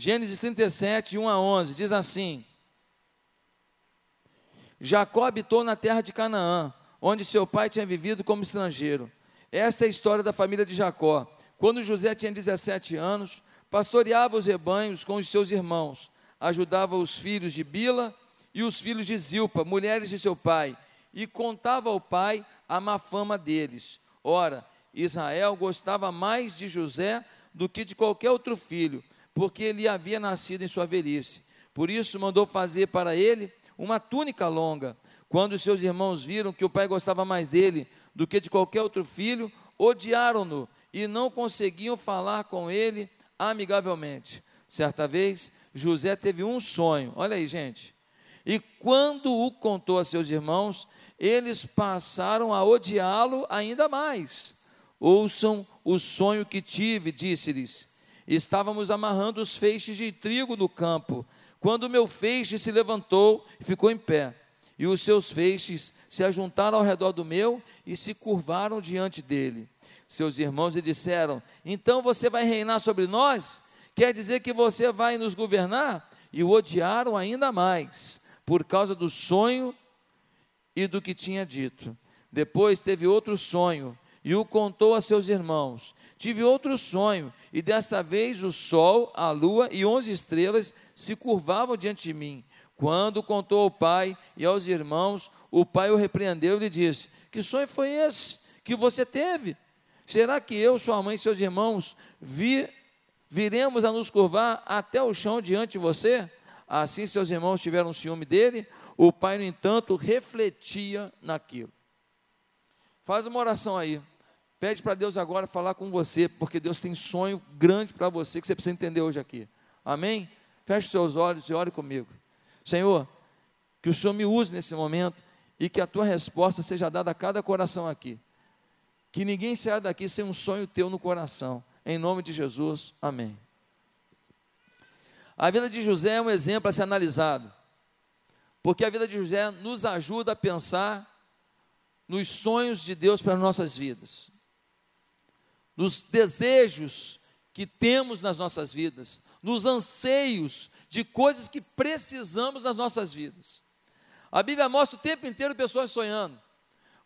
Gênesis 37, 1 a 11, diz assim: Jacó habitou na terra de Canaã, onde seu pai tinha vivido como estrangeiro. Essa é a história da família de Jacó. Quando José tinha 17 anos, pastoreava os rebanhos com os seus irmãos, ajudava os filhos de Bila e os filhos de Zilpa, mulheres de seu pai, e contava ao pai a má fama deles. Ora, Israel gostava mais de José do que de qualquer outro filho, porque ele havia nascido em sua velhice. Por isso mandou fazer para ele uma túnica longa. Quando seus irmãos viram que o pai gostava mais dele do que de qualquer outro filho, odiaram-no e não conseguiam falar com ele amigavelmente. Certa vez, José teve um sonho, olha aí, gente. E quando o contou a seus irmãos, eles passaram a odiá-lo ainda mais. Ouçam o sonho que tive, disse-lhes. Estávamos amarrando os feixes de trigo no campo, quando o meu feixe se levantou e ficou em pé, e os seus feixes se ajuntaram ao redor do meu e se curvaram diante dele. Seus irmãos lhe disseram: Então você vai reinar sobre nós? Quer dizer que você vai nos governar? E o odiaram ainda mais, por causa do sonho e do que tinha dito. Depois teve outro sonho e o contou a seus irmãos. Tive outro sonho, e desta vez o sol, a lua e onze estrelas se curvavam diante de mim. Quando contou ao pai e aos irmãos, o pai o repreendeu e lhe disse: Que sonho foi esse que você teve? Será que eu, sua mãe e seus irmãos vi, viremos a nos curvar até o chão diante de você? Assim seus irmãos tiveram ciúme dele. O pai, no entanto, refletia naquilo. Faz uma oração aí. Pede para Deus agora falar com você, porque Deus tem sonho grande para você que você precisa entender hoje aqui. Amém? Feche seus olhos e ore comigo. Senhor, que o Senhor me use nesse momento e que a tua resposta seja dada a cada coração aqui. Que ninguém saia daqui sem um sonho teu no coração. Em nome de Jesus, amém. A vida de José é um exemplo a ser analisado, porque a vida de José nos ajuda a pensar nos sonhos de Deus para nossas vidas nos desejos que temos nas nossas vidas, nos anseios de coisas que precisamos nas nossas vidas. A Bíblia mostra o tempo inteiro pessoas sonhando.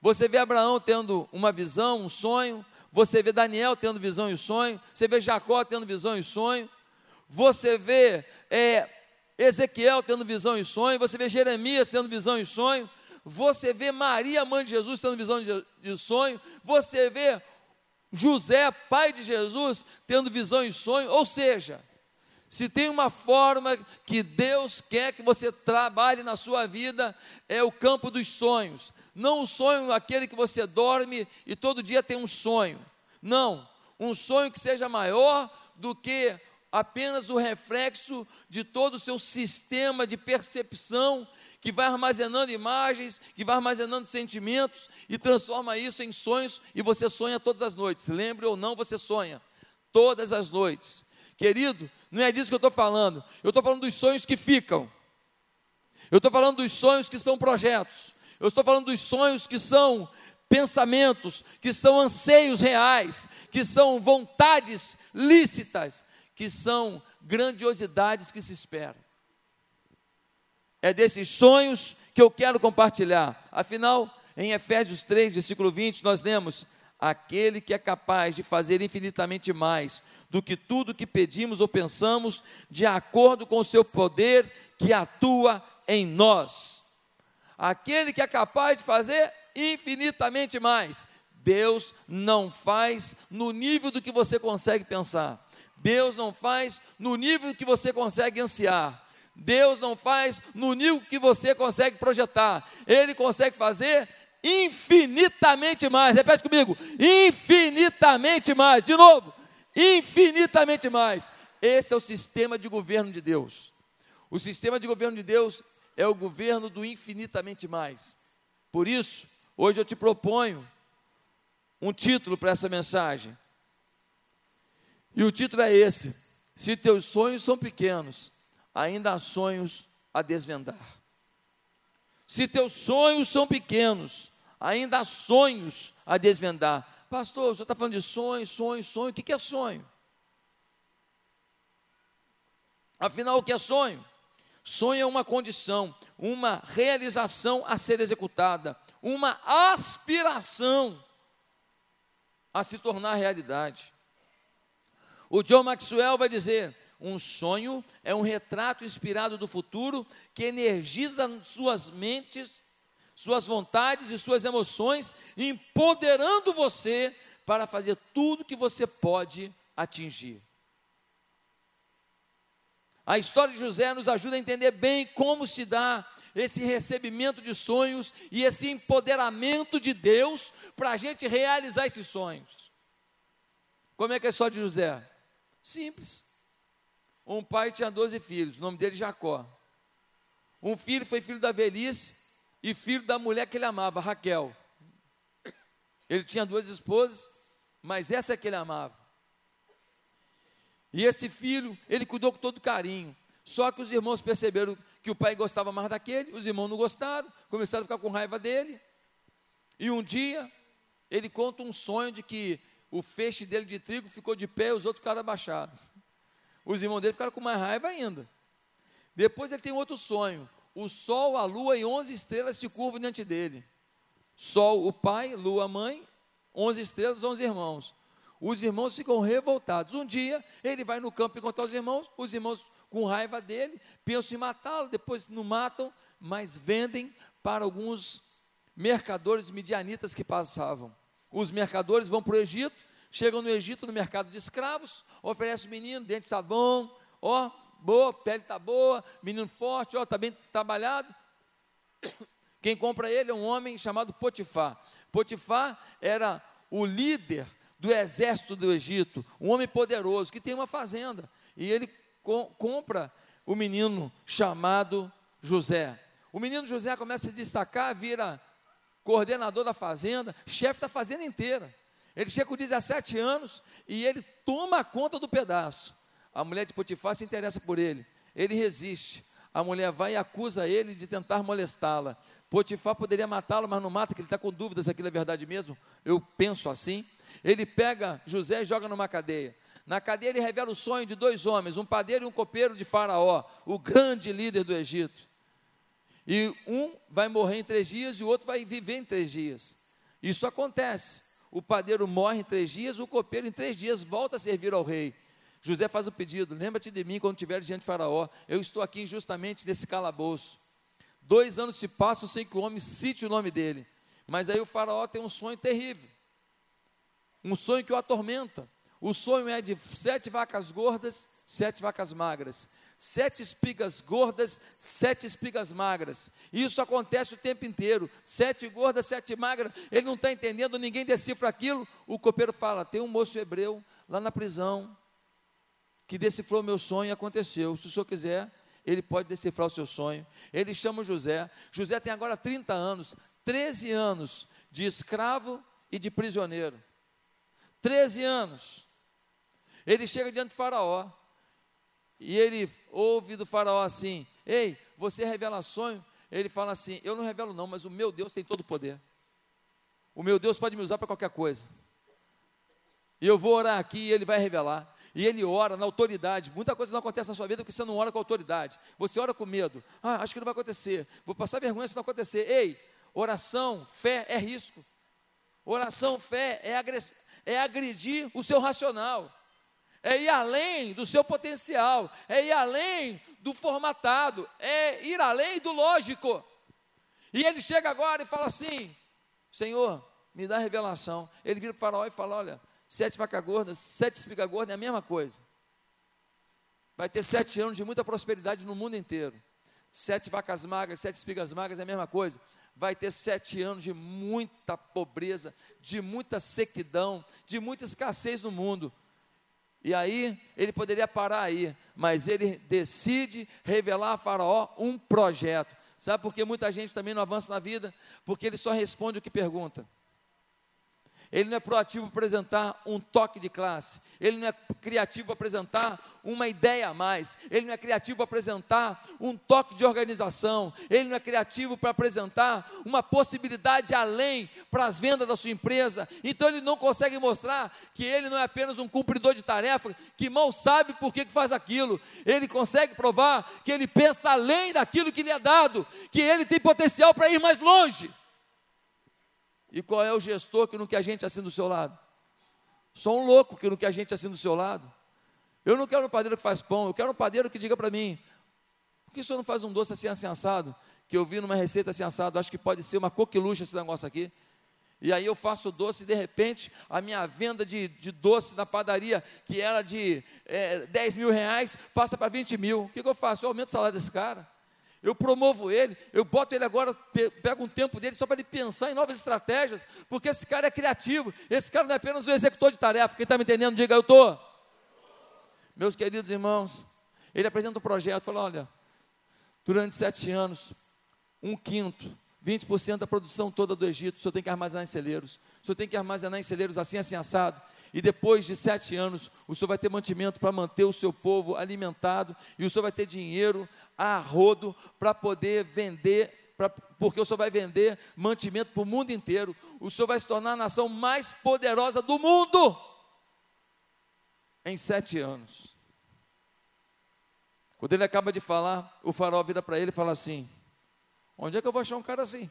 Você vê Abraão tendo uma visão, um sonho, você vê Daniel tendo visão e sonho, você vê Jacó tendo visão e sonho, você vê é, Ezequiel tendo visão e sonho, você vê Jeremias tendo visão e sonho, você vê Maria, mãe de Jesus, tendo visão de, de sonho, você vê José, pai de Jesus, tendo visão e sonho, ou seja, se tem uma forma que Deus quer que você trabalhe na sua vida, é o campo dos sonhos. Não o sonho aquele que você dorme e todo dia tem um sonho. Não, um sonho que seja maior do que apenas o reflexo de todo o seu sistema de percepção que vai armazenando imagens, que vai armazenando sentimentos e transforma isso em sonhos e você sonha todas as noites. Lembre ou não, você sonha todas as noites. Querido, não é disso que eu estou falando. Eu estou falando dos sonhos que ficam. Eu estou falando dos sonhos que são projetos. Eu estou falando dos sonhos que são pensamentos, que são anseios reais, que são vontades lícitas, que são grandiosidades que se esperam. É desses sonhos que eu quero compartilhar. Afinal, em Efésios 3, versículo 20, nós lemos: Aquele que é capaz de fazer infinitamente mais do que tudo que pedimos ou pensamos, de acordo com o seu poder que atua em nós. Aquele que é capaz de fazer infinitamente mais. Deus não faz no nível do que você consegue pensar. Deus não faz no nível que você consegue ansiar. Deus não faz no nível que você consegue projetar, Ele consegue fazer infinitamente mais. Repete comigo: infinitamente mais. De novo, infinitamente mais. Esse é o sistema de governo de Deus. O sistema de governo de Deus é o governo do infinitamente mais. Por isso, hoje eu te proponho um título para essa mensagem. E o título é esse: Se teus sonhos são pequenos, ainda há sonhos a desvendar. Se teus sonhos são pequenos, ainda há sonhos a desvendar. Pastor, você está falando de sonho, sonho, sonho. O que é sonho? Afinal, o que é sonho? Sonho é uma condição, uma realização a ser executada, uma aspiração a se tornar realidade. O John Maxwell vai dizer: um sonho é um retrato inspirado do futuro que energiza suas mentes, suas vontades e suas emoções, empoderando você para fazer tudo que você pode atingir. A história de José nos ajuda a entender bem como se dá esse recebimento de sonhos e esse empoderamento de Deus para a gente realizar esses sonhos. Como é que é a história de José? Simples. Um pai tinha 12 filhos, o nome dele Jacó. Um filho foi filho da velhice e filho da mulher que ele amava, Raquel. Ele tinha duas esposas, mas essa é que ele amava. E esse filho, ele cuidou com todo carinho. Só que os irmãos perceberam que o pai gostava mais daquele, os irmãos não gostaram, começaram a ficar com raiva dele. E um dia, ele conta um sonho de que o feixe dele de trigo ficou de pé e os outros ficaram abaixados. Os irmãos dele ficaram com mais raiva ainda. Depois ele tem outro sonho: o sol, a lua e onze estrelas se curvam diante dele. Sol, o pai, lua, a mãe, onze estrelas, onze irmãos. Os irmãos ficam revoltados. Um dia ele vai no campo encontrar os irmãos, os irmãos com raiva dele, pensam em matá-lo, depois não matam, mas vendem para alguns mercadores midianitas que passavam. Os mercadores vão para o Egito, chegam no Egito, no mercado de escravos, oferecem o menino, dente está bom, ó, boa, pele está boa, menino forte, ó, está bem trabalhado. Quem compra ele é um homem chamado Potifar. Potifar era o líder do exército do Egito, um homem poderoso que tem uma fazenda. E ele co compra o menino chamado José. O menino José começa a se destacar, vira coordenador da fazenda, chefe da fazenda inteira. Ele chega com 17 anos e ele toma conta do pedaço. A mulher de Potifar se interessa por ele. Ele resiste. A mulher vai e acusa ele de tentar molestá-la. Potifar poderia matá-lo, mas não mata, que ele está com dúvidas se aquilo é verdade mesmo. Eu penso assim. Ele pega José e joga numa cadeia. Na cadeia ele revela o sonho de dois homens, um padeiro e um copeiro de Faraó, o grande líder do Egito. E um vai morrer em três dias e o outro vai viver em três dias. Isso acontece o padeiro morre em três dias, o copeiro em três dias volta a servir ao rei. José faz o pedido: lembra-te de mim quando estiver diante de Faraó. Eu estou aqui injustamente nesse calabouço. Dois anos se passam sem que o homem cite o nome dele. Mas aí o Faraó tem um sonho terrível. Um sonho que o atormenta. O sonho é de sete vacas gordas, sete vacas magras sete espigas gordas, sete espigas magras. Isso acontece o tempo inteiro. Sete gordas, sete magras. Ele não está entendendo, ninguém decifra aquilo. O copeiro fala: tem um moço hebreu lá na prisão que decifrou meu sonho e aconteceu. Se o senhor quiser, ele pode decifrar o seu sonho. Ele chama José. José tem agora 30 anos, 13 anos de escravo e de prisioneiro. 13 anos. Ele chega diante de Faraó. E ele ouve do faraó assim: Ei, você revela sonho? Ele fala assim: Eu não revelo, não, mas o meu Deus tem todo o poder. O meu Deus pode me usar para qualquer coisa. E eu vou orar aqui e ele vai revelar. E ele ora na autoridade. Muita coisa não acontece na sua vida porque você não ora com autoridade. Você ora com medo. Ah, acho que não vai acontecer. Vou passar vergonha se não acontecer. Ei, oração, fé é risco. Oração, fé é, é agredir o seu racional é ir além do seu potencial, é ir além do formatado, é ir além do lógico. E ele chega agora e fala assim: Senhor, me dá revelação. Ele vira para o faraó e fala: Olha, sete vacas gordas, sete espigas gordas é a mesma coisa. Vai ter sete anos de muita prosperidade no mundo inteiro. Sete vacas magras, sete espigas magras é a mesma coisa. Vai ter sete anos de muita pobreza, de muita sequidão, de muita escassez no mundo. E aí ele poderia parar aí, mas ele decide revelar a Faraó um projeto. Sabe por que muita gente também não avança na vida? Porque ele só responde o que pergunta. Ele não é proativo para apresentar um toque de classe, ele não é criativo para apresentar uma ideia a mais, ele não é criativo para apresentar um toque de organização, ele não é criativo para apresentar uma possibilidade além para as vendas da sua empresa, então ele não consegue mostrar que ele não é apenas um cumpridor de tarefa, que mal sabe por que, que faz aquilo, ele consegue provar que ele pensa além daquilo que lhe é dado, que ele tem potencial para ir mais longe. E qual é o gestor que não quer a gente assim do seu lado? Só um louco que não quer a gente assim do seu lado. Eu não quero um padeiro que faz pão, eu quero um padeiro que diga para mim: por que o senhor não faz um doce assim, assado? Que eu vi numa receita assim assado, acho que pode ser uma coqueluche esse negócio aqui. E aí eu faço doce e de repente a minha venda de, de doce na padaria, que era de é, 10 mil reais, passa para 20 mil. O que, que eu faço? Eu aumento o salário desse cara eu promovo ele, eu boto ele agora, pego um tempo dele só para ele pensar em novas estratégias, porque esse cara é criativo, esse cara não é apenas um executor de tarefa, quem está me entendendo, diga eu estou. Meus queridos irmãos, ele apresenta um projeto, fala, olha, durante sete anos, um quinto, 20% da produção toda do Egito, o senhor tem que armazenar em celeiros, o senhor tem que armazenar em celeiros assim, assim, assado, e depois de sete anos, o senhor vai ter mantimento para manter o seu povo alimentado, e o senhor vai ter dinheiro a rodo para poder vender, pra, porque o senhor vai vender mantimento para o mundo inteiro. O senhor vai se tornar a nação mais poderosa do mundo em sete anos. Quando ele acaba de falar, o farol vira para ele e fala assim: Onde é que eu vou achar um cara assim?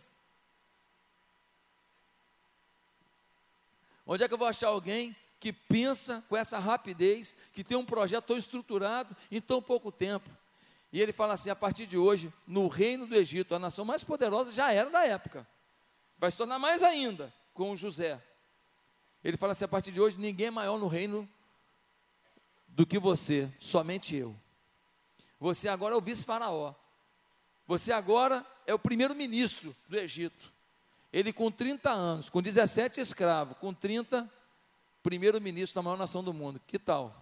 Onde é que eu vou achar alguém que pensa com essa rapidez, que tem um projeto tão estruturado em tão pouco tempo. E ele fala assim: a partir de hoje, no reino do Egito, a nação mais poderosa já era da época, vai se tornar mais ainda com José. Ele fala assim: a partir de hoje, ninguém é maior no reino do que você, somente eu. Você agora é o vice-faraó. Você agora é o primeiro-ministro do Egito. Ele com 30 anos, com 17 escravos, com 30 primeiro-ministro da maior nação do mundo. Que tal?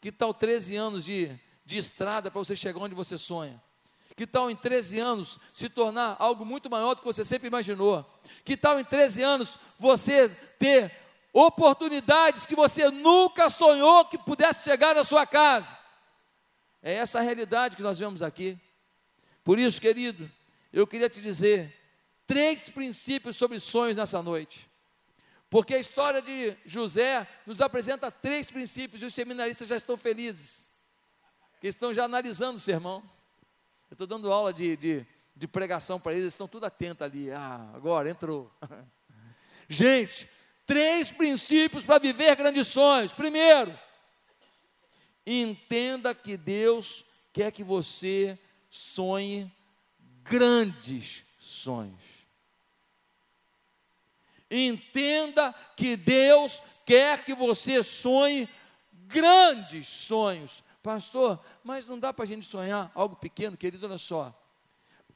Que tal 13 anos de, de estrada para você chegar onde você sonha? Que tal em 13 anos se tornar algo muito maior do que você sempre imaginou? Que tal em 13 anos você ter oportunidades que você nunca sonhou que pudesse chegar na sua casa? É essa a realidade que nós vemos aqui. Por isso, querido, eu queria te dizer três princípios sobre sonhos nessa noite. Porque a história de José nos apresenta três princípios e os seminaristas já estão felizes, que estão já analisando o sermão. Eu estou dando aula de, de, de pregação para eles, eles estão tudo atentos ali. Ah, agora entrou. Gente, três princípios para viver grandes sonhos. Primeiro, entenda que Deus quer que você sonhe grandes sonhos. Entenda que Deus quer que você sonhe grandes sonhos. Pastor, mas não dá para a gente sonhar algo pequeno, querido, olha só.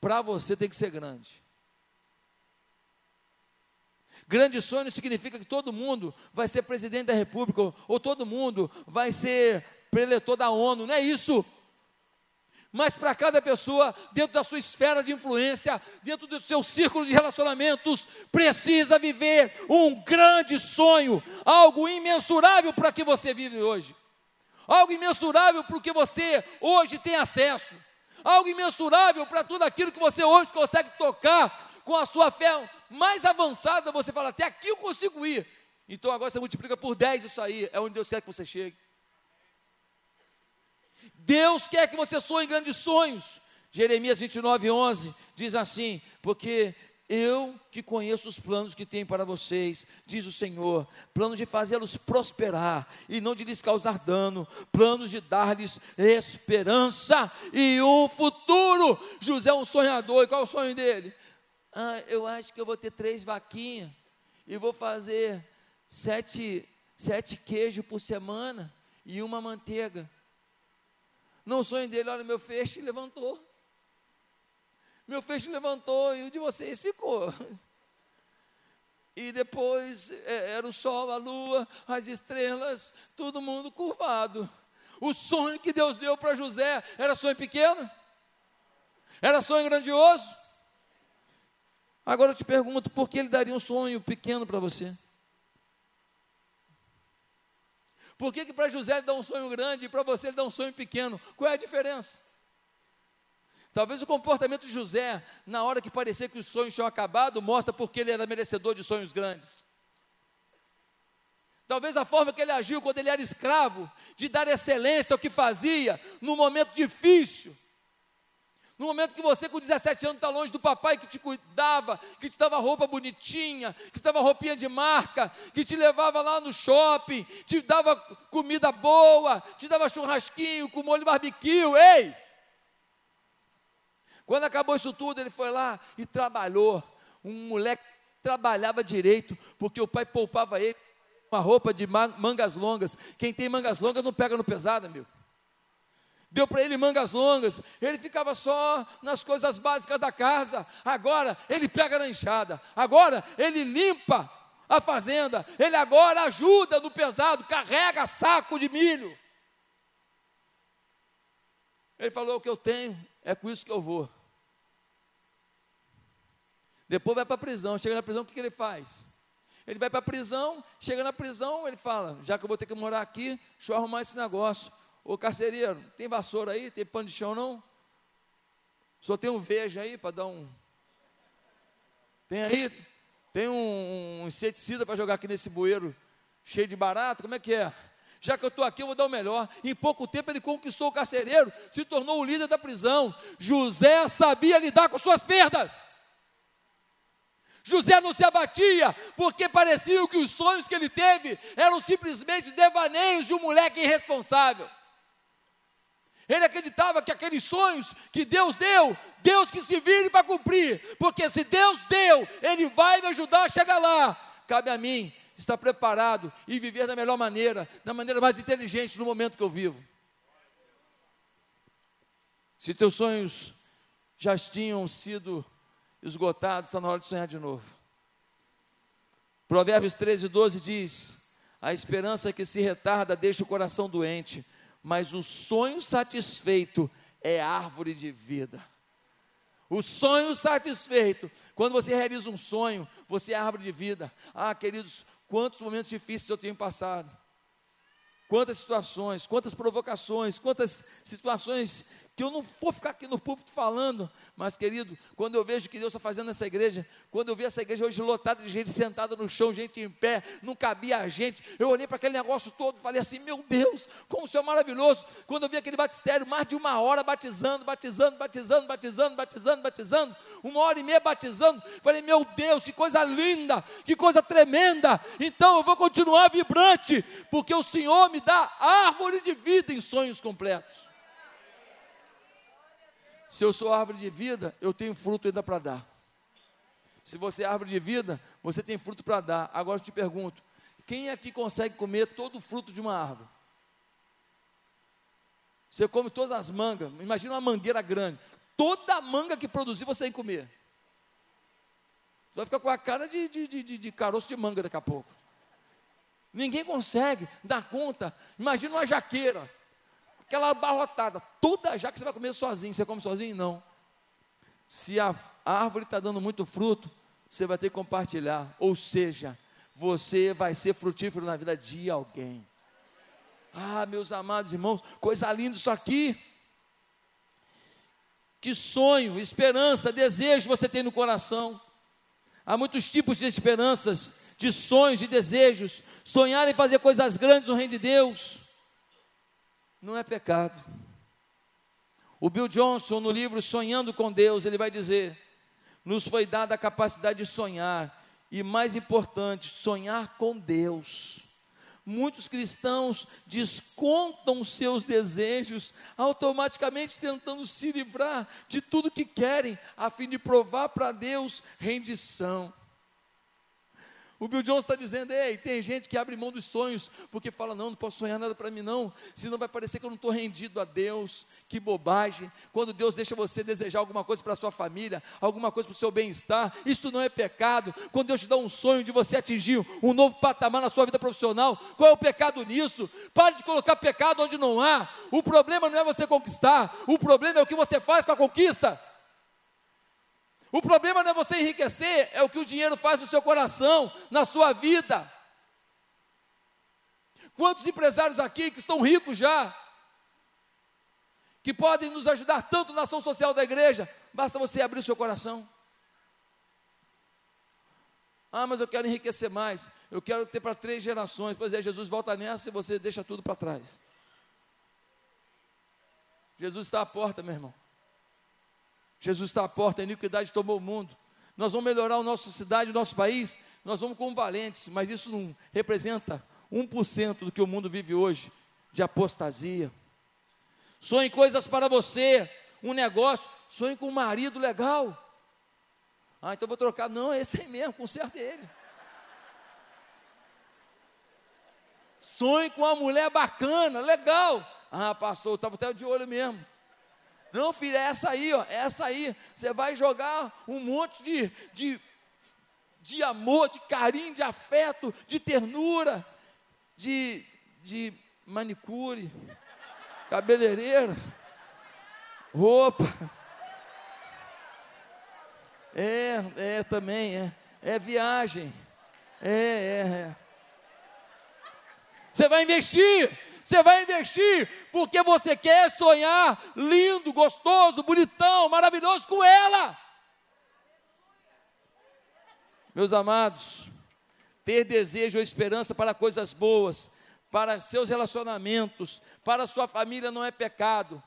Para você tem que ser grande. Grande sonho significa que todo mundo vai ser presidente da república, ou todo mundo vai ser preletor da ONU, não é isso mas para cada pessoa, dentro da sua esfera de influência, dentro do seu círculo de relacionamentos, precisa viver um grande sonho, algo imensurável para que você vive hoje, algo imensurável para o que você hoje tem acesso, algo imensurável para tudo aquilo que você hoje consegue tocar com a sua fé mais avançada. Você fala, até aqui eu consigo ir. Então agora você multiplica por 10 isso aí, é onde Deus quer que você chegue. Deus quer que você sonhe grandes sonhos. Jeremias 29, 11 diz assim: Porque eu que conheço os planos que tenho para vocês, diz o Senhor, planos de fazê-los prosperar e não de lhes causar dano, planos de dar-lhes esperança e um futuro. José é um sonhador, e qual é o sonho dele? Ah, eu acho que eu vou ter três vaquinhas e vou fazer sete, sete queijos por semana e uma manteiga. No sonho dele, olha, meu feixe levantou. Meu feixe levantou e o de vocês ficou. E depois é, era o sol, a lua, as estrelas, todo mundo curvado. O sonho que Deus deu para José era sonho pequeno? Era sonho grandioso? Agora eu te pergunto, por que ele daria um sonho pequeno para você? Por que, que para José ele dá um sonho grande e para você ele dá um sonho pequeno? Qual é a diferença? Talvez o comportamento de José, na hora que parecia que os sonhos tinham acabado, mostra porque ele era merecedor de sonhos grandes. Talvez a forma que ele agiu quando ele era escravo, de dar excelência ao que fazia, num momento difícil, no momento que você, com 17 anos, está longe do papai que te cuidava, que te dava roupa bonitinha, que te dava roupinha de marca, que te levava lá no shopping, te dava comida boa, te dava churrasquinho com molho barbecue, ei! Quando acabou isso tudo, ele foi lá e trabalhou. Um moleque trabalhava direito, porque o pai poupava ele uma roupa de mangas longas. Quem tem mangas longas não pega no pesado, amigo. Deu para ele mangas longas, ele ficava só nas coisas básicas da casa. Agora ele pega na enxada, agora ele limpa a fazenda, ele agora ajuda no pesado, carrega saco de milho. Ele falou: O que eu tenho é com isso que eu vou. Depois vai para a prisão. Chega na prisão, o que, que ele faz? Ele vai para a prisão, chega na prisão, ele fala: Já que eu vou ter que morar aqui, deixa eu arrumar esse negócio. Ô carcereiro, tem vassoura aí? Tem pano de chão não? Só tem um veja aí para dar um. Tem aí? Tem um, um inseticida para jogar aqui nesse bueiro cheio de barato? Como é que é? já que eu estou aqui, eu vou dar o melhor. Em pouco tempo ele conquistou o carcereiro, se tornou o líder da prisão. José sabia lidar com suas perdas. José não se abatia, porque parecia que os sonhos que ele teve eram simplesmente devaneios de um moleque irresponsável. Ele acreditava que aqueles sonhos que Deus deu, Deus que se vire para cumprir, porque se Deus deu, Ele vai me ajudar a chegar lá. Cabe a mim estar preparado e viver da melhor maneira, da maneira mais inteligente no momento que eu vivo. Se teus sonhos já tinham sido esgotados, está na hora de sonhar de novo. Provérbios 13, 12 diz: A esperança que se retarda deixa o coração doente, mas o sonho satisfeito é árvore de vida. O sonho satisfeito, quando você realiza um sonho, você é árvore de vida. Ah, queridos, quantos momentos difíceis eu tenho passado. Quantas situações, quantas provocações, quantas situações que eu não vou ficar aqui no púlpito falando, mas querido, quando eu vejo o que Deus está fazendo nessa igreja, quando eu vi essa igreja hoje lotada de gente sentada no chão, gente em pé, não cabia a gente, eu olhei para aquele negócio todo e falei assim: meu Deus, como o Senhor é maravilhoso. Quando eu vi aquele batistério, mais de uma hora batizando, batizando, batizando, batizando, batizando, batizando, uma hora e meia batizando, falei: meu Deus, que coisa linda, que coisa tremenda. Então eu vou continuar vibrante, porque o Senhor me dá árvore de vida em sonhos completos. Se eu sou árvore de vida, eu tenho fruto ainda para dar. Se você é árvore de vida, você tem fruto para dar. Agora eu te pergunto: quem aqui consegue comer todo o fruto de uma árvore? Você come todas as mangas, imagina uma mangueira grande. Toda a manga que produzir, você que comer. Você vai ficar com a cara de, de, de, de caroço de manga daqui a pouco. Ninguém consegue dar conta. Imagina uma jaqueira aquela abarrotada, toda já que você vai comer sozinho. Você come sozinho? Não. Se a árvore está dando muito fruto, você vai ter que compartilhar. Ou seja, você vai ser frutífero na vida de alguém. Ah, meus amados irmãos, coisa linda isso aqui. Que sonho, esperança, desejo você tem no coração. Há muitos tipos de esperanças, de sonhos, de desejos. Sonhar em fazer coisas grandes no reino de Deus não é pecado. O Bill Johnson, no livro Sonhando com Deus, ele vai dizer: nos foi dada a capacidade de sonhar, e mais importante, sonhar com Deus. Muitos cristãos descontam seus desejos, automaticamente tentando se livrar de tudo que querem, a fim de provar para Deus rendição. O Bill Jones está dizendo: ei, tem gente que abre mão dos sonhos, porque fala: não, não posso sonhar nada para mim, não, senão vai parecer que eu não estou rendido a Deus. Que bobagem. Quando Deus deixa você desejar alguma coisa para a sua família, alguma coisa para o seu bem-estar, isso não é pecado. Quando Deus te dá um sonho de você atingir um novo patamar na sua vida profissional, qual é o pecado nisso? Pare de colocar pecado onde não há. O problema não é você conquistar, o problema é o que você faz com a conquista. O problema não é você enriquecer, é o que o dinheiro faz no seu coração, na sua vida. Quantos empresários aqui que estão ricos já, que podem nos ajudar tanto na ação social da igreja, basta você abrir o seu coração. Ah, mas eu quero enriquecer mais, eu quero ter para três gerações. Pois é, Jesus volta nessa e você deixa tudo para trás. Jesus está à porta, meu irmão. Jesus está à porta, a iniquidade tomou o mundo. Nós vamos melhorar a nossa cidade, o nosso país, nós vamos como valentes, mas isso não representa 1% do que o mundo vive hoje de apostasia. Sonhe coisas para você, um negócio, sonhe com um marido legal. Ah, então vou trocar. Não, é esse aí mesmo, conserta ele. Sonhe com uma mulher bacana, legal. Ah, pastor, eu estava até de olho mesmo. Não, filho, é essa aí, ó, é essa aí. Você vai jogar um monte de, de, de amor, de carinho, de afeto, de ternura, de, de manicure, cabeleireira, roupa. É, é também, é. É viagem. É, é, é. Você vai investir, você vai investir porque você quer sonhar lindo, gostoso, bonitão, maravilhoso com ela. Meus amados, ter desejo ou esperança para coisas boas, para seus relacionamentos, para sua família não é pecado.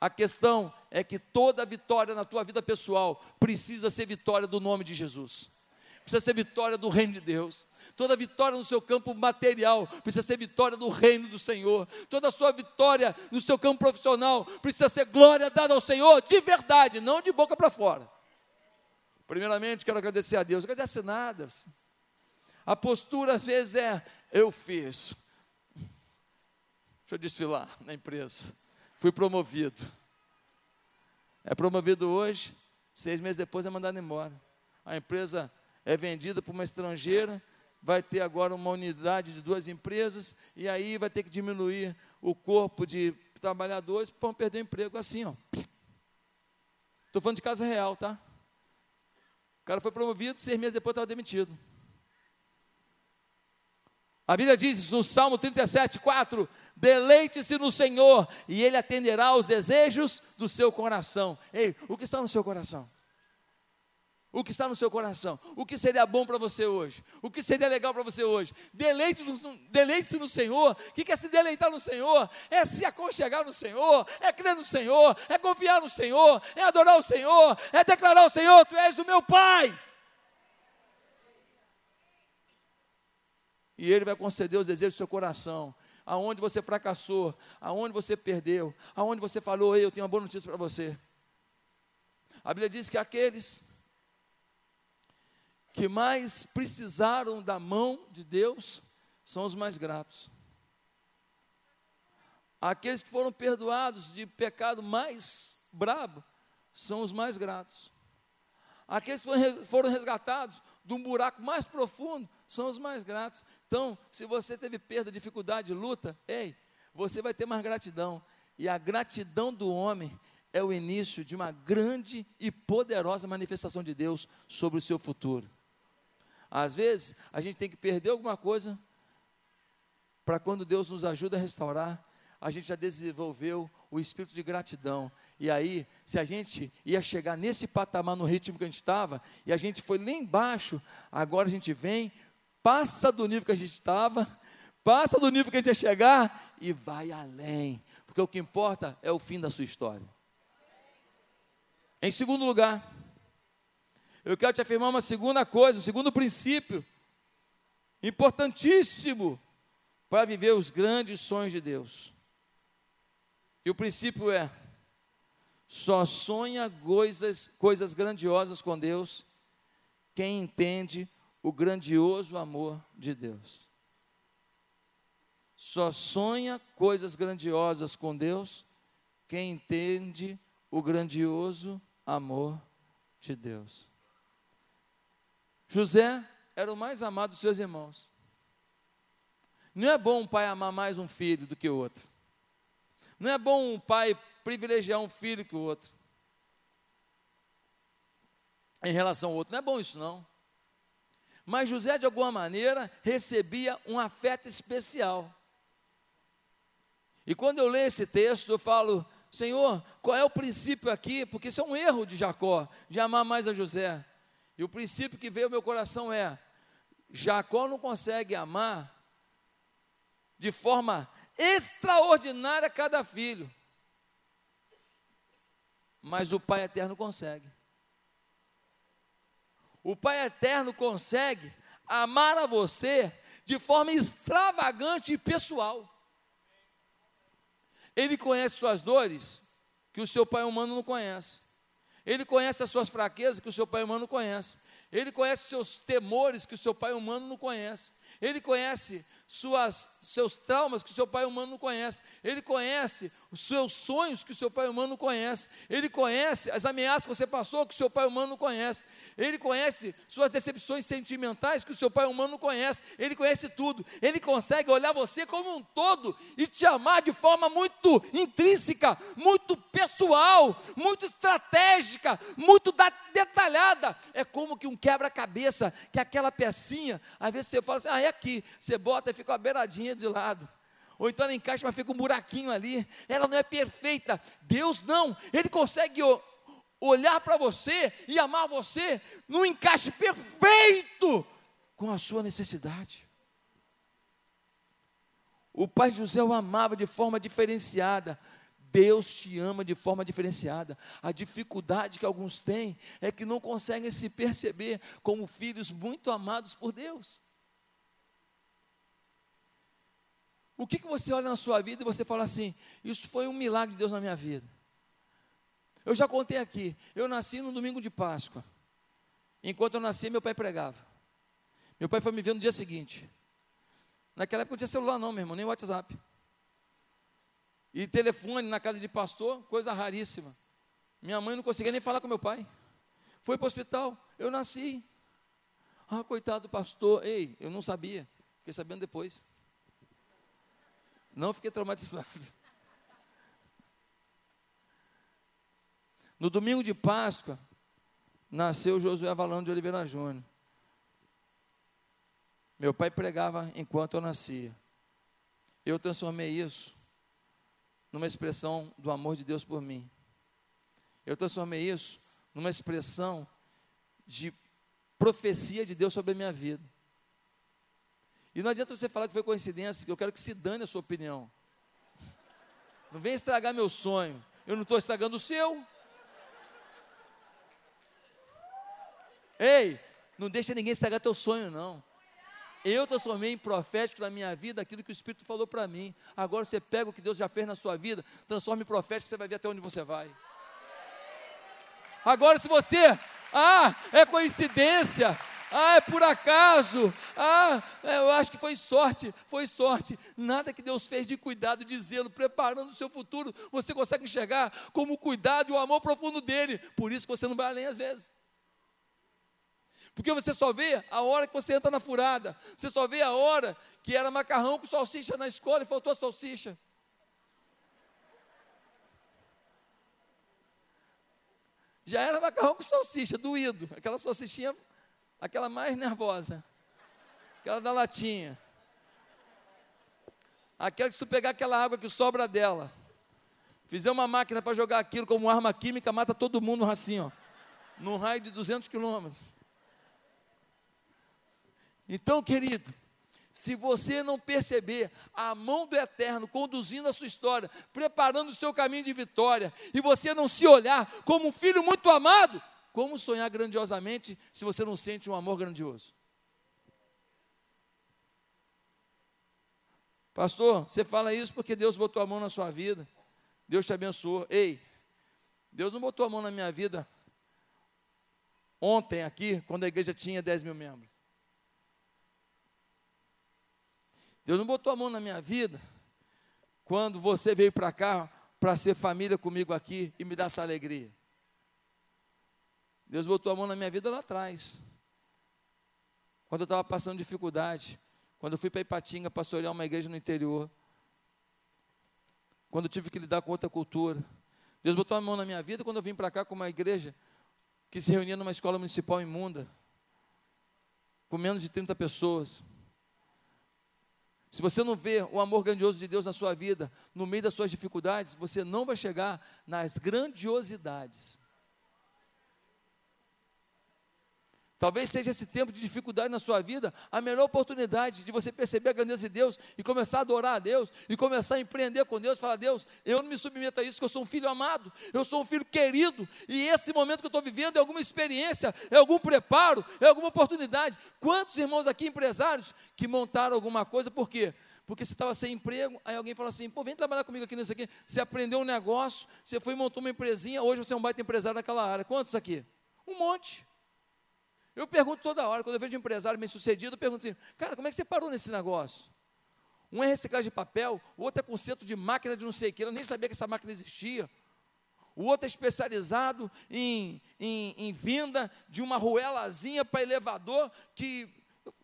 A questão é que toda vitória na tua vida pessoal precisa ser vitória do nome de Jesus. Precisa ser vitória do reino de Deus. Toda vitória no seu campo material precisa ser vitória do reino do Senhor. Toda sua vitória no seu campo profissional precisa ser glória dada ao Senhor de verdade, não de boca para fora. Primeiramente, quero agradecer a Deus. Agradece nada. A postura às vezes é: eu fiz. Deixa eu desfilar na empresa fui promovido. É promovido hoje, seis meses depois é mandado embora. A empresa é vendida para uma estrangeira, vai ter agora uma unidade de duas empresas, e aí vai ter que diminuir o corpo de trabalhadores para perder o emprego. Assim, ó. Estou falando de casa real, tá? O cara foi promovido, seis meses depois estava demitido. A Bíblia diz no Salmo 37, 4: Deleite-se no Senhor, e Ele atenderá aos desejos do seu coração. Ei, o que está no seu coração? O que está no seu coração? O que seria bom para você hoje? O que seria legal para você hoje? Deleite-se no, deleite no Senhor. O que é se deleitar no Senhor? É se aconchegar no Senhor, é crer no Senhor, é confiar no Senhor, é adorar o Senhor, é declarar ao Senhor: Tu és o meu Pai. e Ele vai conceder os desejos do seu coração. Aonde você fracassou, aonde você perdeu, aonde você falou, Ei, eu tenho uma boa notícia para você. A Bíblia diz que aqueles que mais precisaram da mão de Deus são os mais gratos. Aqueles que foram perdoados de pecado mais brabo são os mais gratos. Aqueles que foram resgatados de um buraco mais profundo são os mais gratos. Então, se você teve perda, dificuldade, luta, ei, você vai ter mais gratidão. E a gratidão do homem é o início de uma grande e poderosa manifestação de Deus sobre o seu futuro. Às vezes, a gente tem que perder alguma coisa para quando Deus nos ajuda a restaurar, a gente já desenvolveu o espírito de gratidão. E aí, se a gente ia chegar nesse patamar no ritmo que a gente estava, e a gente foi lá embaixo, agora a gente vem, passa do nível que a gente estava, passa do nível que a gente ia chegar e vai além, porque o que importa é o fim da sua história. Em segundo lugar, eu quero te afirmar uma segunda coisa, um segundo princípio, importantíssimo para viver os grandes sonhos de Deus. E o princípio é: só sonha coisas, coisas grandiosas com Deus quem entende o grandioso amor de Deus. Só sonha coisas grandiosas com Deus quem entende o grandioso amor de Deus. José era o mais amado dos seus irmãos. Não é bom um pai amar mais um filho do que o outro. Não é bom um pai privilegiar um filho que o outro. Em relação ao outro. Não é bom isso, não. Mas José, de alguma maneira, recebia um afeto especial. E quando eu leio esse texto, eu falo, Senhor, qual é o princípio aqui? Porque isso é um erro de Jacó, de amar mais a José. E o princípio que veio ao meu coração é: Jacó não consegue amar de forma extraordinária cada filho, mas o Pai eterno consegue. O Pai eterno consegue amar a você de forma extravagante e pessoal. Ele conhece suas dores que o seu pai humano não conhece. Ele conhece as suas fraquezas que o seu pai humano não conhece. Ele conhece seus temores que o seu pai humano não conhece. Ele conhece suas, seus traumas que o seu pai humano não conhece. Ele conhece os seus sonhos que o seu pai humano não conhece. Ele conhece as ameaças que você passou que o seu pai humano não conhece. Ele conhece suas decepções sentimentais que o seu pai humano não conhece. Ele conhece tudo. Ele consegue olhar você como um todo e te amar de forma muito intrínseca, muito pessoal, muito estratégica, muito detalhada. É como que um quebra-cabeça, que aquela pecinha, às vezes você fala assim: ah, é aqui. Você bota e fica uma beiradinha de lado. Ou então ela encaixa, mas fica um buraquinho ali. Ela não é perfeita. Deus não. Ele consegue olhar para você e amar você no encaixe perfeito com a sua necessidade. O pai José o amava de forma diferenciada. Deus te ama de forma diferenciada. A dificuldade que alguns têm é que não conseguem se perceber como filhos muito amados por Deus. O que, que você olha na sua vida e você fala assim: Isso foi um milagre de Deus na minha vida? Eu já contei aqui. Eu nasci no domingo de Páscoa. Enquanto eu nasci, meu pai pregava. Meu pai foi me ver no dia seguinte. Naquela época não tinha celular, não, meu irmão, nem WhatsApp. E telefone na casa de pastor, coisa raríssima. Minha mãe não conseguia nem falar com meu pai. Foi para o hospital, eu nasci. Ah, coitado do pastor. Ei, eu não sabia. Fiquei sabendo depois. Não fiquei traumatizado. No domingo de Páscoa, nasceu Josué Valão de Oliveira Júnior. Meu pai pregava enquanto eu nascia. Eu transformei isso numa expressão do amor de Deus por mim. Eu transformei isso numa expressão de profecia de Deus sobre a minha vida. E não adianta você falar que foi coincidência, que eu quero que se dane a sua opinião. Não vem estragar meu sonho. Eu não estou estragando o seu. Ei, não deixa ninguém estragar teu sonho, não. Eu transformei em profético na minha vida aquilo que o Espírito falou para mim. Agora você pega o que Deus já fez na sua vida, transforme em profético, você vai ver até onde você vai. Agora, se você, ah, é coincidência, ah, é por acaso. Ah, é, eu acho que foi sorte. Foi sorte. Nada que Deus fez de cuidado, de zelo, preparando o seu futuro, você consegue enxergar como o cuidado e o amor profundo dele. Por isso que você não vai além às vezes. Porque você só vê a hora que você entra na furada. Você só vê a hora que era macarrão com salsicha na escola e faltou a salsicha. Já era macarrão com salsicha, doído. Aquela salsichinha aquela mais nervosa, aquela da latinha. Aquela que se tu pegar aquela água que sobra dela, fizer uma máquina para jogar aquilo como arma química, mata todo mundo assim, ó, num raio de 200 quilômetros. Então, querido, se você não perceber a mão do Eterno conduzindo a sua história, preparando o seu caminho de vitória, e você não se olhar como um filho muito amado, como sonhar grandiosamente se você não sente um amor grandioso? Pastor, você fala isso porque Deus botou a mão na sua vida, Deus te abençoou. Ei, Deus não botou a mão na minha vida ontem aqui, quando a igreja tinha 10 mil membros. Deus não botou a mão na minha vida quando você veio para cá para ser família comigo aqui e me dar essa alegria. Deus botou a mão na minha vida lá atrás. Quando eu estava passando dificuldade. Quando eu fui para Ipatinga pastorear uma igreja no interior. Quando eu tive que lidar com outra cultura. Deus botou a mão na minha vida quando eu vim para cá com uma igreja que se reunia numa escola municipal imunda. com menos de 30 pessoas. Se você não vê o amor grandioso de Deus na sua vida, no meio das suas dificuldades, você não vai chegar nas grandiosidades. Talvez seja esse tempo de dificuldade na sua vida a melhor oportunidade de você perceber a grandeza de Deus e começar a adorar a Deus e começar a empreender com Deus. Falar, Deus, eu não me submeto a isso, que eu sou um filho amado, eu sou um filho querido, e esse momento que eu estou vivendo é alguma experiência, é algum preparo, é alguma oportunidade. Quantos irmãos aqui, empresários, que montaram alguma coisa, por quê? Porque você estava sem emprego, aí alguém falou assim: pô, vem trabalhar comigo aqui nisso aqui. Você aprendeu um negócio, você foi e montou uma empresinha, hoje você é um baita empresário naquela área. Quantos aqui? Um monte. Eu pergunto toda hora, quando eu vejo um empresário bem sucedido, eu pergunto assim, cara, como é que você parou nesse negócio? Um é reciclagem de papel, o outro é conserto de máquina de não sei o que, eu nem sabia que essa máquina existia. O outro é especializado em, em, em vinda de uma ruelazinha para elevador que,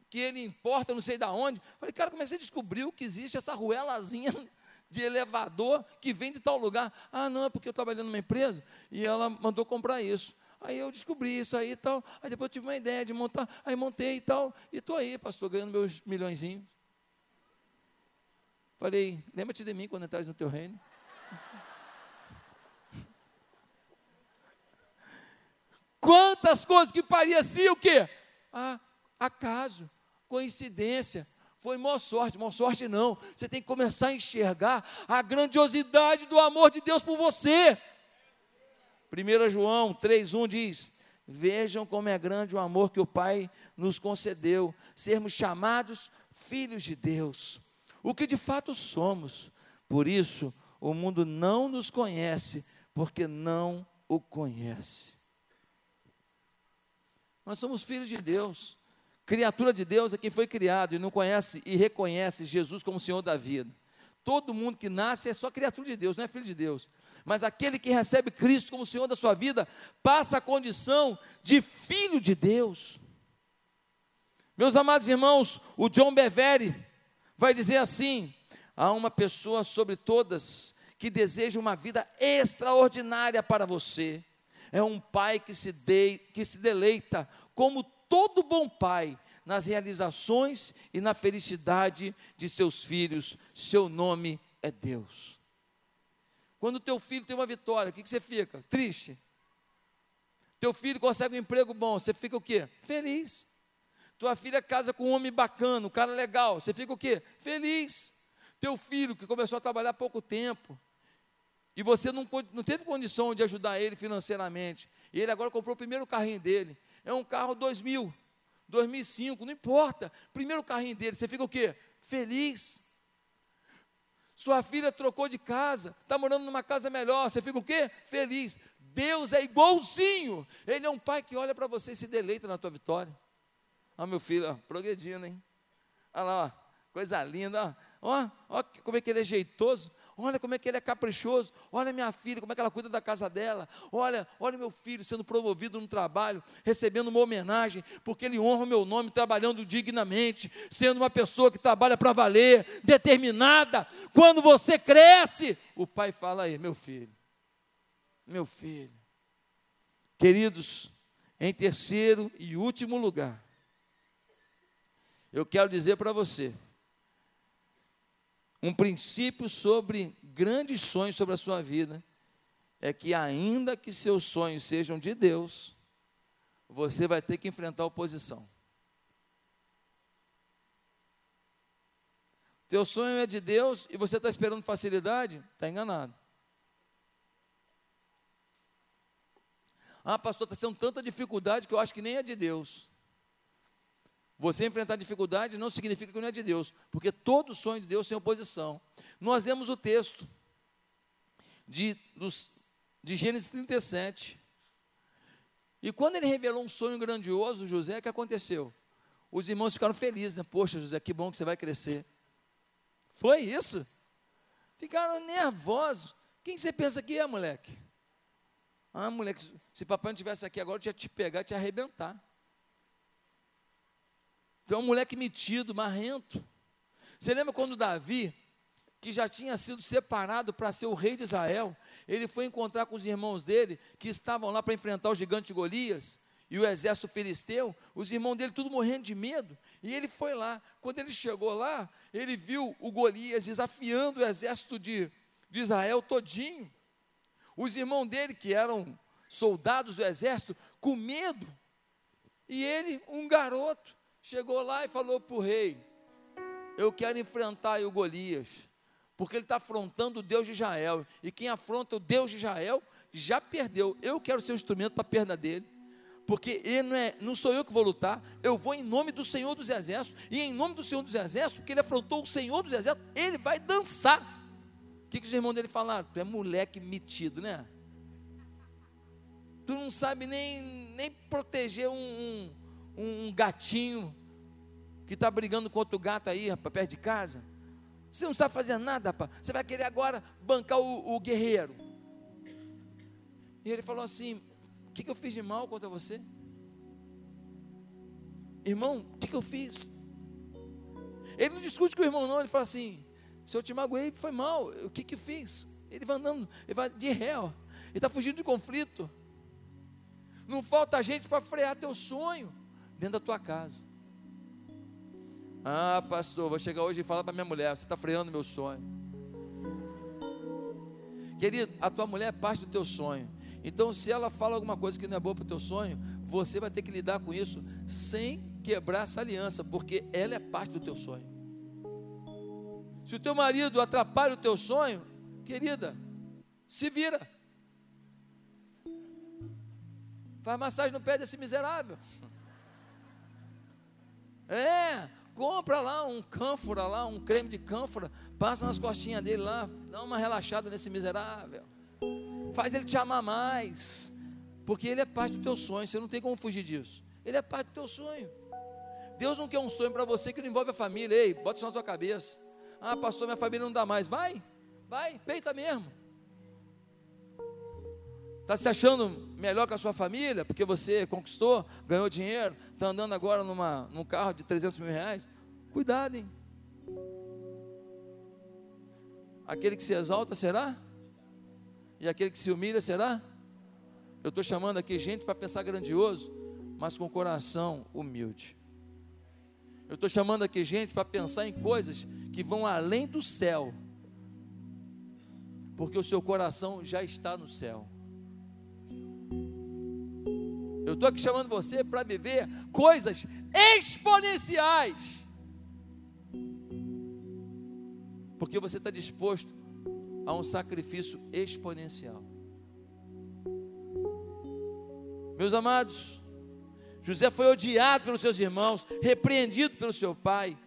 que ele importa não sei da onde. Falei, cara, como é que você descobriu que existe essa ruelazinha de elevador que vem de tal lugar? Ah, não, é porque eu trabalhei numa empresa e ela mandou comprar isso. Aí eu descobri isso aí e tal. Aí depois eu tive uma ideia de montar. Aí montei e tal. E estou aí, pastor, ganhando meus milhõeszinhos. Falei, lembra-te de mim quando entrares no teu reino. Quantas coisas que pareciam o quê? Ah, acaso, coincidência. Foi maior sorte, maior sorte não. Você tem que começar a enxergar a grandiosidade do amor de Deus por você. 1 João 3,1 diz: Vejam como é grande o amor que o Pai nos concedeu, sermos chamados filhos de Deus, o que de fato somos. Por isso, o mundo não nos conhece, porque não o conhece. Nós somos filhos de Deus, criatura de Deus é quem foi criado e não conhece e reconhece Jesus como Senhor da vida. Todo mundo que nasce é só criatura de Deus, não é filho de Deus. Mas aquele que recebe Cristo como Senhor da sua vida, passa a condição de filho de Deus. Meus amados irmãos, o John Bevere vai dizer assim: há uma pessoa sobre todas que deseja uma vida extraordinária para você. É um pai que se, de, que se deleita, como todo bom pai, nas realizações e na felicidade de seus filhos. Seu nome é Deus. Quando teu filho tem uma vitória, o que, que você fica? Triste. Teu filho consegue um emprego bom, você fica o quê? Feliz. Tua filha casa com um homem bacana, um cara legal, você fica o quê? Feliz. Teu filho que começou a trabalhar há pouco tempo, e você não, não teve condição de ajudar ele financeiramente, e ele agora comprou o primeiro carrinho dele, é um carro 2000, 2005, não importa. Primeiro carrinho dele, você fica o quê? Feliz. Sua filha trocou de casa, está morando numa casa melhor, você fica o quê? Feliz. Deus é igualzinho. Ele é um pai que olha para você e se deleita na tua vitória. Ó, meu filho, ó, progredindo, hein? Olha lá, ó, coisa linda, ó, ó como é que ele é jeitoso. Olha como é que ele é caprichoso. Olha minha filha, como é que ela cuida da casa dela. Olha, olha meu filho sendo promovido no trabalho, recebendo uma homenagem, porque ele honra o meu nome, trabalhando dignamente, sendo uma pessoa que trabalha para valer, determinada. Quando você cresce, o pai fala aí, meu filho, meu filho. Queridos, em terceiro e último lugar, eu quero dizer para você, um princípio sobre grandes sonhos sobre a sua vida é que, ainda que seus sonhos sejam de Deus, você vai ter que enfrentar oposição. Teu sonho é de Deus e você está esperando facilidade? Está enganado. Ah, pastor, está sendo tanta dificuldade que eu acho que nem é de Deus. Você enfrentar dificuldade não significa que não é de Deus, porque todo sonho de Deus tem oposição. Nós vemos o texto de, dos, de Gênesis 37. E quando ele revelou um sonho grandioso, José, o que aconteceu? Os irmãos ficaram felizes, né? Poxa, José, que bom que você vai crescer. Foi isso? Ficaram nervosos. Quem você pensa que é, moleque? Ah, moleque, se papai não estivesse aqui agora, eu tinha te pegar te arrebentar. Tu é um moleque metido, marrento. Você lembra quando Davi, que já tinha sido separado para ser o rei de Israel, ele foi encontrar com os irmãos dele, que estavam lá para enfrentar o gigante Golias, e o exército filisteu, os irmãos dele tudo morrendo de medo, e ele foi lá. Quando ele chegou lá, ele viu o Golias desafiando o exército de, de Israel todinho. Os irmãos dele, que eram soldados do exército, com medo. E ele, um garoto, chegou lá e falou para o rei: Eu quero enfrentar o Golias, porque ele está afrontando o Deus de Israel. E quem afronta o Deus de Israel já perdeu. Eu quero ser o instrumento para a perda dele porque não, é, não sou eu que vou lutar, eu vou em nome do Senhor dos Exércitos, e em nome do Senhor dos Exércitos, porque ele afrontou o Senhor dos Exércitos, ele vai dançar. O que, que os irmãos dele falaram? Tu é moleque metido, né? Tu não sabe nem, nem proteger um, um, um gatinho que está brigando com outro gato aí, rapaz, perto de casa. Você não sabe fazer nada, rapaz. Você vai querer agora bancar o, o guerreiro. E ele falou assim: que, que eu fiz de mal contra você? Irmão, o que, que eu fiz? Ele não discute com o irmão, não. Ele fala assim: se eu te magoei, foi mal. O que, que eu fiz? Ele vai andando, ele vai de réu. Ele está fugindo de conflito. Não falta gente para frear teu sonho dentro da tua casa. Ah, pastor, vou chegar hoje e falar para minha mulher: você está freando meu sonho. Querido, a tua mulher é parte do teu sonho. Então, se ela fala alguma coisa que não é boa para o teu sonho, você vai ter que lidar com isso sem quebrar essa aliança, porque ela é parte do teu sonho. Se o teu marido atrapalha o teu sonho, querida, se vira. Faz massagem no pé desse miserável. É, compra lá um cânfora lá, um creme de cânfora, passa nas costinhas dele lá, dá uma relaxada nesse miserável faz ele te amar mais, porque ele é parte do teu sonho, você não tem como fugir disso. Ele é parte do teu sonho. Deus não quer um sonho para você que não envolve a família. Ei, bota isso na tua cabeça. Ah, pastor, minha família não dá mais. Vai, vai, peita mesmo. Está se achando melhor que a sua família, porque você conquistou, ganhou dinheiro, está andando agora numa, num carro de 300 mil reais? Cuidado, hein? Aquele que se exalta será? E aquele que se humilha será? Eu estou chamando aqui gente para pensar grandioso, mas com coração humilde. Eu estou chamando aqui gente para pensar em coisas que vão além do céu, porque o seu coração já está no céu. Estou aqui chamando você para viver coisas exponenciais, porque você está disposto a um sacrifício exponencial. Meus amados, José foi odiado pelos seus irmãos, repreendido pelo seu pai.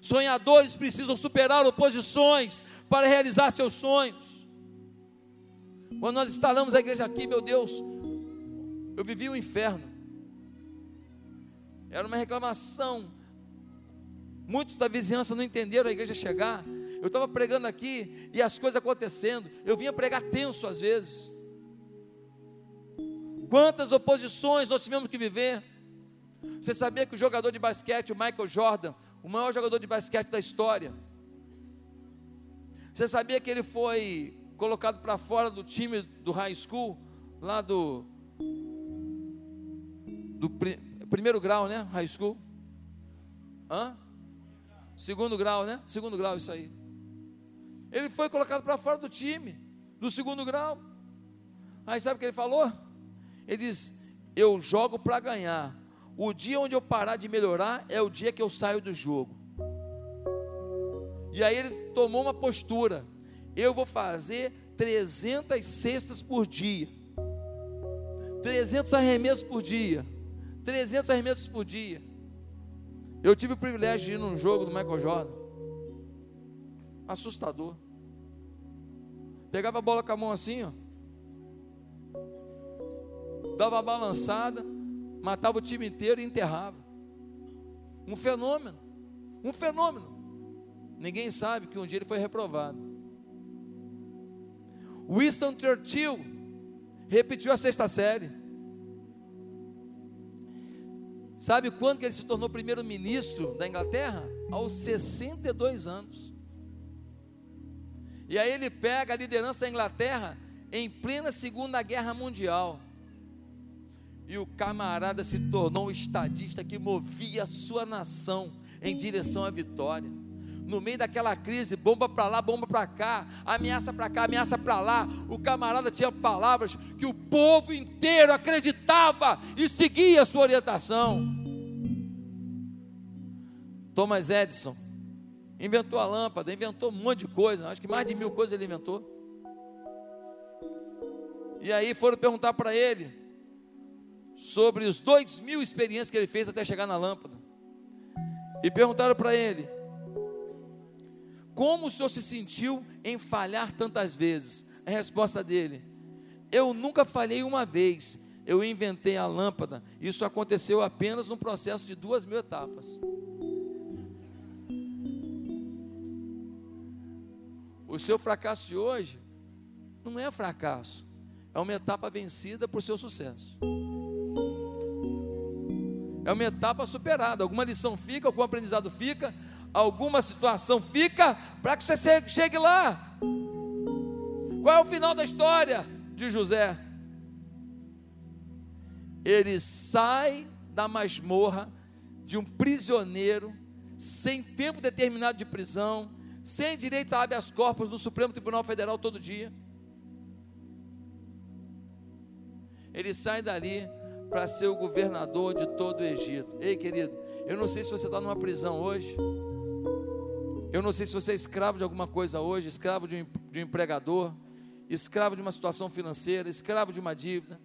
Sonhadores precisam superar oposições para realizar seus sonhos. Quando nós instalamos a igreja aqui, meu Deus, eu vivi o inferno. Era uma reclamação. Muitos da vizinhança não entenderam a igreja chegar. Eu estava pregando aqui e as coisas acontecendo. Eu vinha pregar tenso às vezes. Quantas oposições nós tivemos que viver. Você sabia que o jogador de basquete, o Michael Jordan, o maior jogador de basquete da história, você sabia que ele foi colocado para fora do time do high school, lá do, do primeiro grau, né? High school? Hã? Segundo grau, né? Segundo grau, isso aí. Ele foi colocado para fora do time, do segundo grau. Aí sabe o que ele falou? Ele diz: Eu jogo para ganhar. O dia onde eu parar de melhorar é o dia que eu saio do jogo. E aí ele tomou uma postura: Eu vou fazer 300 cestas por dia, 300 arremessos por dia, 300 arremessos por dia. Eu tive o privilégio de ir num jogo do Michael Jordan, assustador. Pegava a bola com a mão assim, ó. Dava uma balançada, matava o time inteiro e enterrava. Um fenômeno. Um fenômeno. Ninguém sabe que um dia ele foi reprovado. Winston Churchill repetiu a sexta série. Sabe quando que ele se tornou primeiro-ministro da Inglaterra? Aos 62 anos. E aí ele pega a liderança da Inglaterra em plena Segunda Guerra Mundial. E o camarada se tornou um estadista que movia a sua nação em direção à vitória. No meio daquela crise, bomba para lá, bomba para cá, ameaça para cá, ameaça para lá. O camarada tinha palavras que o povo inteiro acreditava e seguia a sua orientação. Thomas Edison inventou a lâmpada, inventou um monte de coisa, acho que mais de mil coisas ele inventou. E aí foram perguntar para ele sobre os dois mil experiências que ele fez até chegar na lâmpada. E perguntaram para ele: Como o senhor se sentiu em falhar tantas vezes? A resposta dele: Eu nunca falhei uma vez. Eu inventei a lâmpada. Isso aconteceu apenas no processo de duas mil etapas. O seu fracasso de hoje não é fracasso, é uma etapa vencida por seu sucesso. É uma etapa superada. Alguma lição fica, algum aprendizado fica, alguma situação fica para que você chegue lá. Qual é o final da história de José? Ele sai da masmorra de um prisioneiro, sem tempo determinado de prisão, sem direito a habeas corpus no Supremo Tribunal Federal todo dia. Ele sai dali para ser o governador de todo o Egito. Ei, querido, eu não sei se você está numa prisão hoje. Eu não sei se você é escravo de alguma coisa hoje, escravo de um, de um empregador, escravo de uma situação financeira, escravo de uma dívida,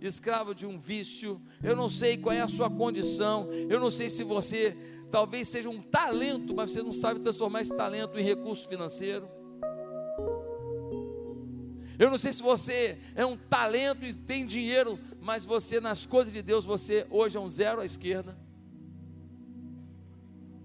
escravo de um vício. Eu não sei qual é a sua condição. Eu não sei se você talvez seja um talento, mas você não sabe transformar esse talento em recurso financeiro. Eu não sei se você é um talento e tem dinheiro, mas você nas coisas de Deus, você hoje é um zero à esquerda.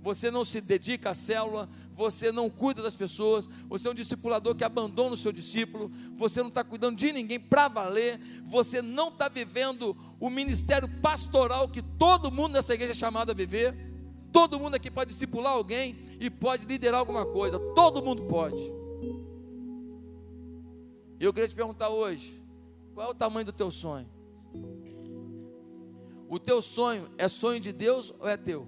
Você não se dedica à célula, você não cuida das pessoas, você é um discipulador que abandona o seu discípulo, você não está cuidando de ninguém para valer, você não está vivendo o ministério pastoral que todo mundo nessa igreja é chamado a viver. Todo mundo aqui pode discipular alguém e pode liderar alguma coisa. Todo mundo pode. Eu queria te perguntar hoje: qual é o tamanho do teu sonho? O teu sonho é sonho de Deus ou é teu?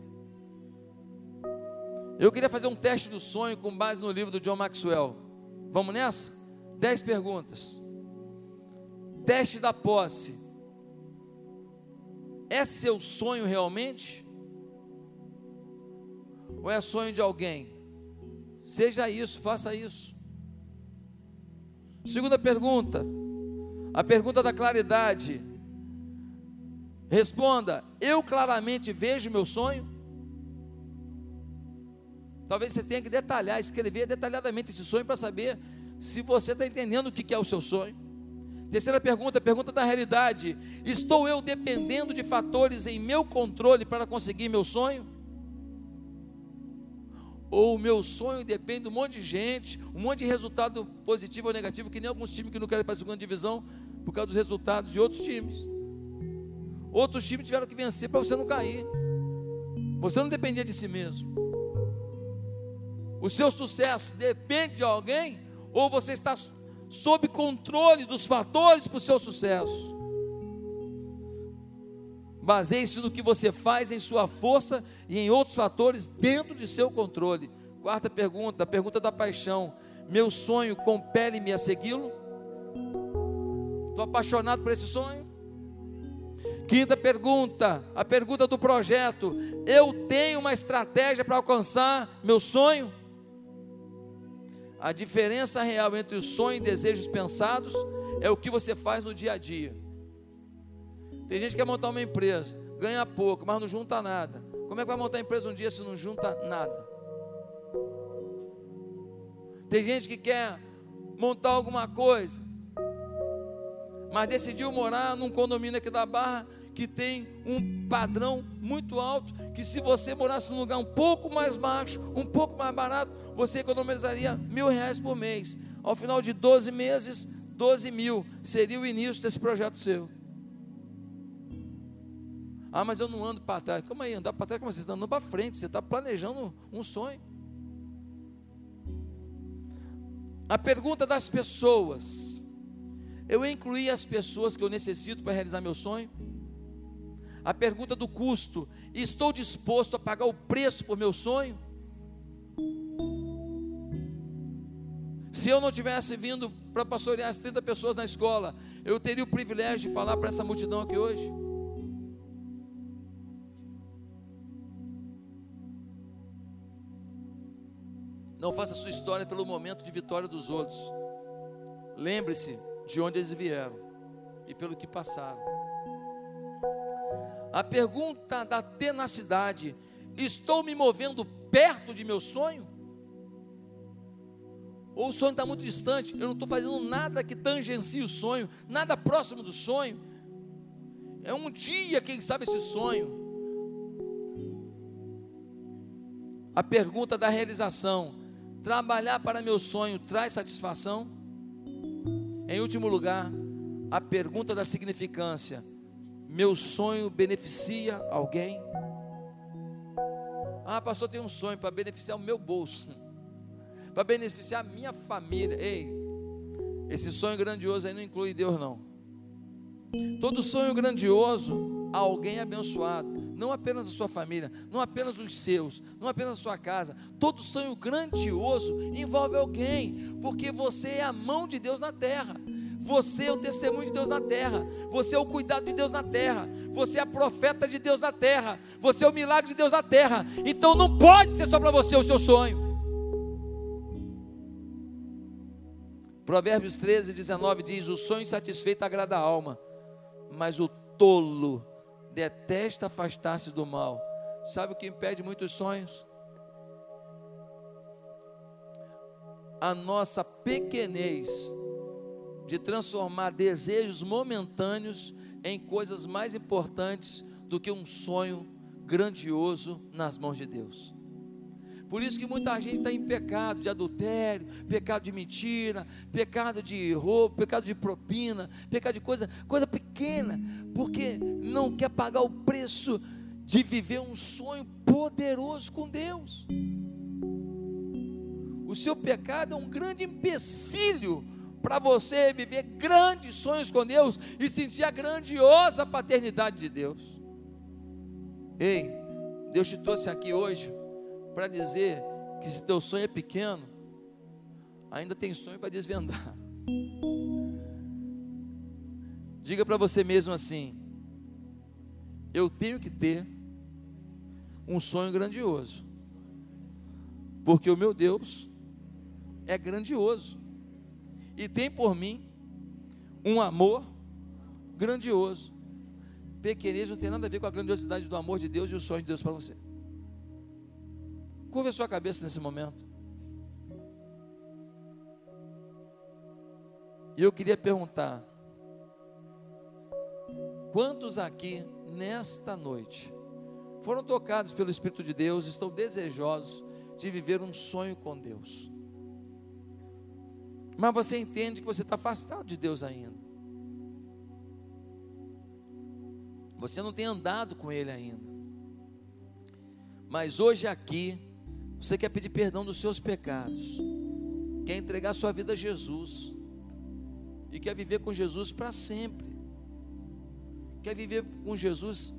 Eu queria fazer um teste do sonho com base no livro do John Maxwell. Vamos nessa? Dez perguntas. Teste da posse. É seu sonho realmente? Ou é sonho de alguém? Seja isso, faça isso. Segunda pergunta, a pergunta da claridade. Responda: Eu claramente vejo meu sonho? Talvez você tenha que detalhar, escrever detalhadamente esse sonho para saber se você está entendendo o que é o seu sonho. Terceira pergunta, pergunta da realidade: Estou eu dependendo de fatores em meu controle para conseguir meu sonho? Ou o meu sonho depende de um monte de gente, um monte de resultado positivo ou negativo, que nem alguns times que não querem para a segunda divisão por causa dos resultados de outros times. Outros times tiveram que vencer para você não cair. Você não dependia de si mesmo. O seu sucesso depende de alguém ou você está sob controle dos fatores para o seu sucesso? Baseie-se no que você faz em sua força e em outros fatores dentro de seu controle. Quarta pergunta, a pergunta da paixão. Meu sonho compele-me a segui-lo? Estou apaixonado por esse sonho? Quinta pergunta, a pergunta do projeto. Eu tenho uma estratégia para alcançar meu sonho? A diferença real entre o sonho e desejos pensados é o que você faz no dia a dia. Tem gente que quer montar uma empresa, ganha pouco, mas não junta nada. Como é que vai montar empresa um dia se não junta nada? Tem gente que quer montar alguma coisa, mas decidiu morar num condomínio aqui da Barra que tem um padrão muito alto, que se você morasse num lugar um pouco mais baixo, um pouco mais barato, você economizaria mil reais por mês. Ao final de 12 meses, 12 mil seria o início desse projeto seu. Ah, mas eu não ando para trás. Como aí, andar para trás? Como você está andando para frente? Você está planejando um sonho. A pergunta das pessoas. Eu incluí as pessoas que eu necessito para realizar meu sonho? A pergunta do custo: estou disposto a pagar o preço por meu sonho? Se eu não tivesse vindo para pastorear as 30 pessoas na escola, eu teria o privilégio de falar para essa multidão aqui hoje? Não faça sua história pelo momento de vitória dos outros. Lembre-se de onde eles vieram e pelo que passaram. A pergunta da tenacidade: estou me movendo perto de meu sonho? Ou o sonho está muito distante, eu não estou fazendo nada que tangencie o sonho, nada próximo do sonho. É um dia, quem sabe, esse sonho. A pergunta da realização: trabalhar para meu sonho traz satisfação? Em último lugar, a pergunta da significância: meu sonho beneficia alguém? Ah, pastor, tem um sonho para beneficiar o meu bolso para beneficiar a minha família. Ei, esse sonho grandioso aí não inclui Deus, não. Todo sonho grandioso, alguém abençoado, não apenas a sua família, não apenas os seus, não apenas a sua casa. Todo sonho grandioso envolve alguém, porque você é a mão de Deus na terra. Você é o testemunho de Deus na terra. Você é o cuidado de Deus na terra. Você é a profeta de Deus na terra. Você é o milagre de Deus na terra. Então não pode ser só para você o seu sonho. Provérbios 13, 19 diz: O sonho insatisfeito agrada a alma, mas o tolo detesta afastar-se do mal. Sabe o que impede muitos sonhos? A nossa pequenez de transformar desejos momentâneos em coisas mais importantes do que um sonho grandioso nas mãos de Deus. Por isso que muita gente está em pecado de adultério, pecado de mentira, pecado de roubo, pecado de propina, pecado de coisa, coisa pequena, porque não quer pagar o preço de viver um sonho poderoso com Deus. O seu pecado é um grande empecilho para você viver grandes sonhos com Deus e sentir a grandiosa paternidade de Deus. Ei, Deus te trouxe aqui hoje para dizer que se teu sonho é pequeno, ainda tem sonho para desvendar. Diga para você mesmo assim: eu tenho que ter um sonho grandioso, porque o meu Deus é grandioso e tem por mim um amor grandioso. Pequenez não tem nada a ver com a grandiosidade do amor de Deus e o sonho de Deus para você. Curva a sua cabeça nesse momento. E eu queria perguntar: quantos aqui nesta noite foram tocados pelo Espírito de Deus, estão desejosos de viver um sonho com Deus? Mas você entende que você está afastado de Deus ainda. Você não tem andado com Ele ainda. Mas hoje aqui, você quer pedir perdão dos seus pecados, quer entregar sua vida a Jesus, e quer viver com Jesus para sempre, quer viver com Jesus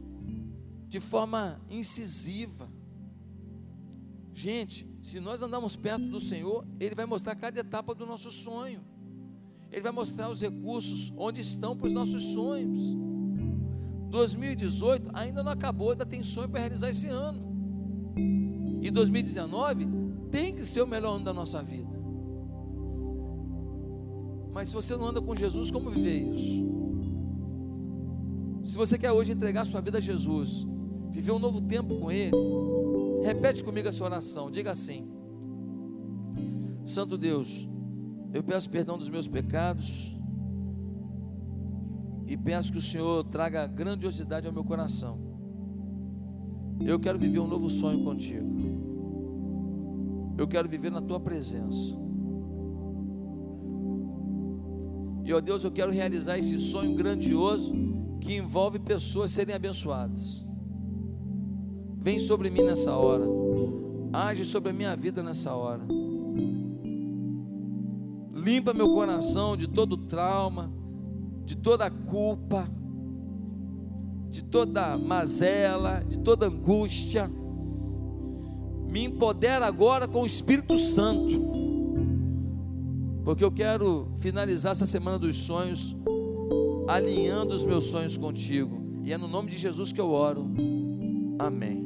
de forma incisiva. Gente, se nós andarmos perto do Senhor, Ele vai mostrar cada etapa do nosso sonho, Ele vai mostrar os recursos onde estão para os nossos sonhos. 2018 ainda não acabou, ainda tem sonho para realizar esse ano. E 2019 tem que ser o melhor ano da nossa vida. Mas se você não anda com Jesus, como viver isso? Se você quer hoje entregar sua vida a Jesus, viver um novo tempo com Ele, repete comigo essa oração. Diga assim: Santo Deus, eu peço perdão dos meus pecados e peço que o Senhor traga grandiosidade ao meu coração. Eu quero viver um novo sonho contigo. Eu quero viver na tua presença. E ó Deus, eu quero realizar esse sonho grandioso que envolve pessoas serem abençoadas. Vem sobre mim nessa hora. Age sobre a minha vida nessa hora. Limpa meu coração de todo trauma, de toda culpa, de toda mazela, de toda angústia. Me empodera agora com o Espírito Santo, porque eu quero finalizar essa semana dos sonhos alinhando os meus sonhos contigo. E é no nome de Jesus que eu oro. Amém.